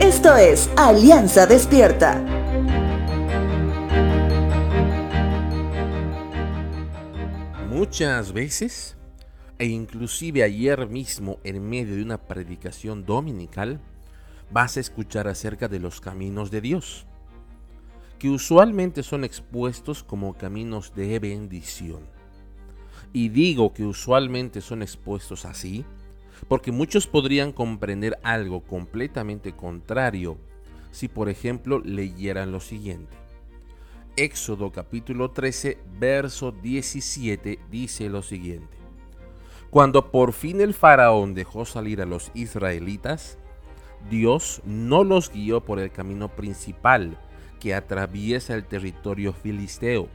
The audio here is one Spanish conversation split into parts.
Esto es Alianza Despierta. Muchas veces, e inclusive ayer mismo en medio de una predicación dominical, vas a escuchar acerca de los caminos de Dios, que usualmente son expuestos como caminos de bendición. Y digo que usualmente son expuestos así, porque muchos podrían comprender algo completamente contrario si por ejemplo leyeran lo siguiente. Éxodo capítulo 13, verso 17 dice lo siguiente. Cuando por fin el faraón dejó salir a los israelitas, Dios no los guió por el camino principal que atraviesa el territorio filisteo,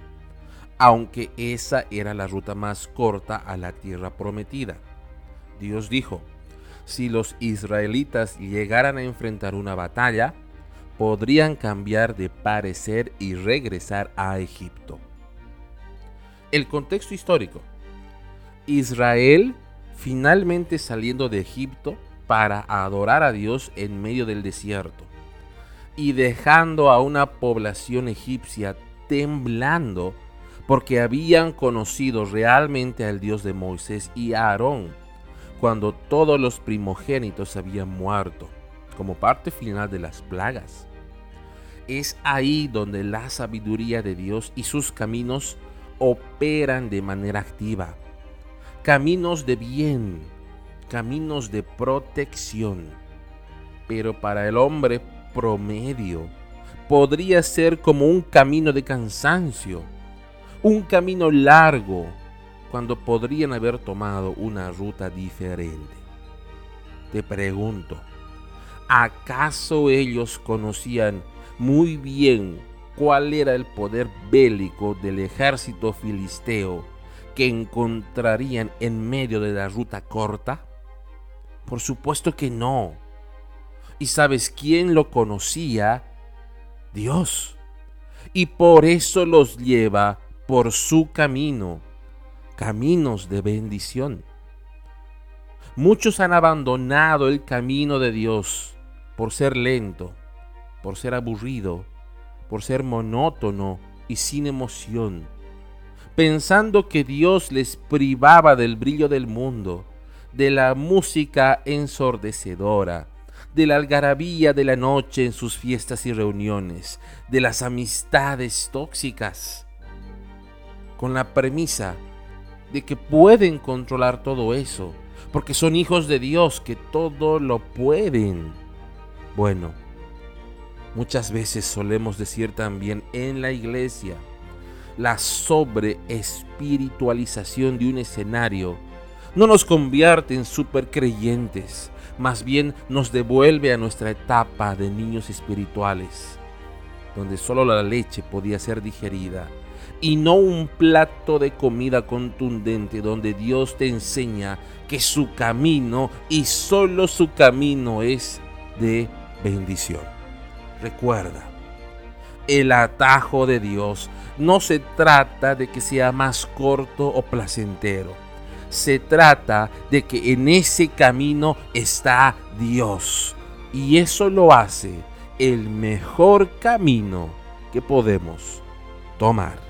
aunque esa era la ruta más corta a la tierra prometida. Dios dijo, si los israelitas llegaran a enfrentar una batalla, podrían cambiar de parecer y regresar a Egipto. El contexto histórico. Israel finalmente saliendo de Egipto para adorar a Dios en medio del desierto y dejando a una población egipcia temblando porque habían conocido realmente al Dios de Moisés y Aarón cuando todos los primogénitos habían muerto como parte final de las plagas. Es ahí donde la sabiduría de Dios y sus caminos operan de manera activa. Caminos de bien, caminos de protección. Pero para el hombre promedio podría ser como un camino de cansancio, un camino largo, cuando podrían haber tomado una ruta diferente. Te pregunto, ¿acaso ellos conocían muy bien cuál era el poder bélico del ejército filisteo que encontrarían en medio de la ruta corta? Por supuesto que no. ¿Y sabes quién lo conocía? Dios. Y por eso los lleva por su camino, caminos de bendición. Muchos han abandonado el camino de Dios por ser lento, por ser aburrido, por ser monótono y sin emoción, pensando que Dios les privaba del brillo del mundo, de la música ensordecedora, de la algarabía de la noche en sus fiestas y reuniones, de las amistades tóxicas, con la premisa de que pueden controlar todo eso, porque son hijos de Dios que todo lo pueden. Bueno, Muchas veces solemos decir también en la iglesia, la sobreespiritualización de un escenario no nos convierte en supercreyentes, más bien nos devuelve a nuestra etapa de niños espirituales, donde solo la leche podía ser digerida y no un plato de comida contundente donde Dios te enseña que su camino y solo su camino es de bendición. Recuerda, el atajo de Dios no se trata de que sea más corto o placentero. Se trata de que en ese camino está Dios. Y eso lo hace el mejor camino que podemos tomar.